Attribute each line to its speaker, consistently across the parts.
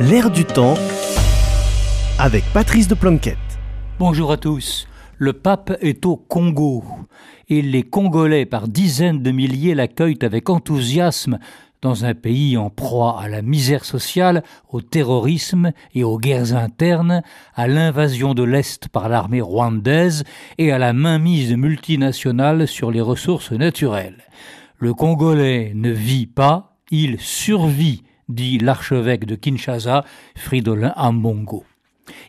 Speaker 1: L'air du temps avec Patrice de Planquette.
Speaker 2: Bonjour à tous. Le pape est au Congo et les Congolais par dizaines de milliers l'accueillent avec enthousiasme dans un pays en proie à la misère sociale, au terrorisme et aux guerres internes, à l'invasion de l'Est par l'armée rwandaise et à la mainmise multinationale sur les ressources naturelles. Le Congolais ne vit pas, il survit, dit l'archevêque de Kinshasa, Fridolin Ambongo.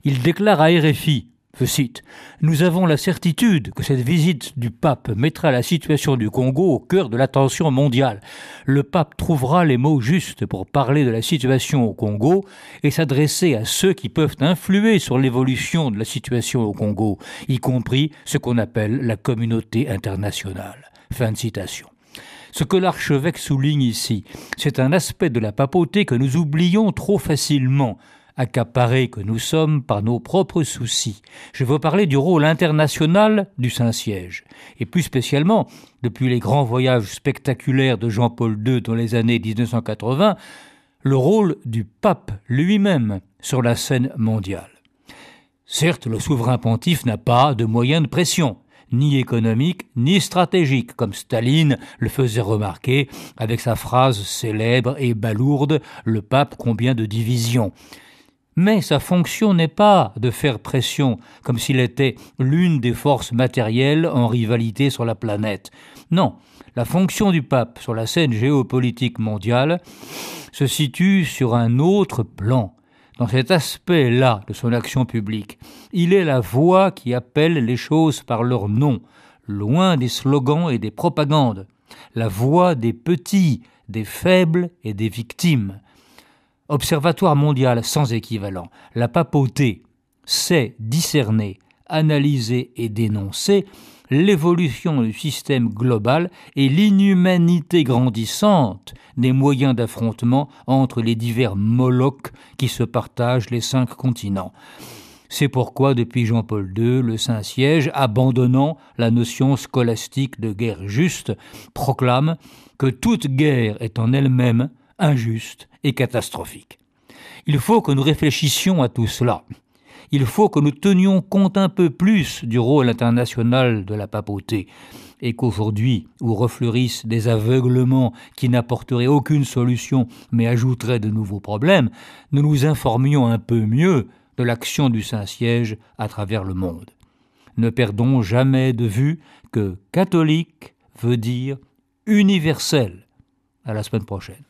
Speaker 2: Il déclare à RFI je cite, Nous avons la certitude que cette visite du pape mettra la situation du Congo au cœur de l'attention mondiale. Le pape trouvera les mots justes pour parler de la situation au Congo et s'adresser à ceux qui peuvent influer sur l'évolution de la situation au Congo, y compris ce qu'on appelle la communauté internationale. Fin de citation. Ce que l'archevêque souligne ici, c'est un aspect de la papauté que nous oublions trop facilement accaparés que nous sommes par nos propres soucis. Je veux parler du rôle international du Saint-Siège, et plus spécialement, depuis les grands voyages spectaculaires de Jean-Paul II dans les années 1980, le rôle du pape lui-même sur la scène mondiale. Certes, le souverain pontife n'a pas de moyens de pression, ni économique, ni stratégique, comme Staline le faisait remarquer avec sa phrase célèbre et balourde Le pape combien de divisions? Mais sa fonction n'est pas de faire pression comme s'il était l'une des forces matérielles en rivalité sur la planète. Non, la fonction du pape sur la scène géopolitique mondiale se situe sur un autre plan. Dans cet aspect-là de son action publique, il est la voix qui appelle les choses par leur nom, loin des slogans et des propagandes, la voix des petits, des faibles et des victimes. Observatoire mondial sans équivalent, la papauté sait discerner, analyser et dénoncer l'évolution du système global et l'inhumanité grandissante des moyens d'affrontement entre les divers molochs qui se partagent les cinq continents. C'est pourquoi, depuis Jean-Paul II, le Saint-Siège, abandonnant la notion scolastique de guerre juste, proclame que toute guerre est en elle-même injuste et catastrophique. Il faut que nous réfléchissions à tout cela. Il faut que nous tenions compte un peu plus du rôle international de la papauté, et qu'aujourd'hui, où refleurissent des aveuglements qui n'apporteraient aucune solution mais ajouteraient de nouveaux problèmes, nous nous informions un peu mieux de l'action du Saint-Siège à travers le monde. Ne perdons jamais de vue que catholique veut dire universel. À la semaine prochaine.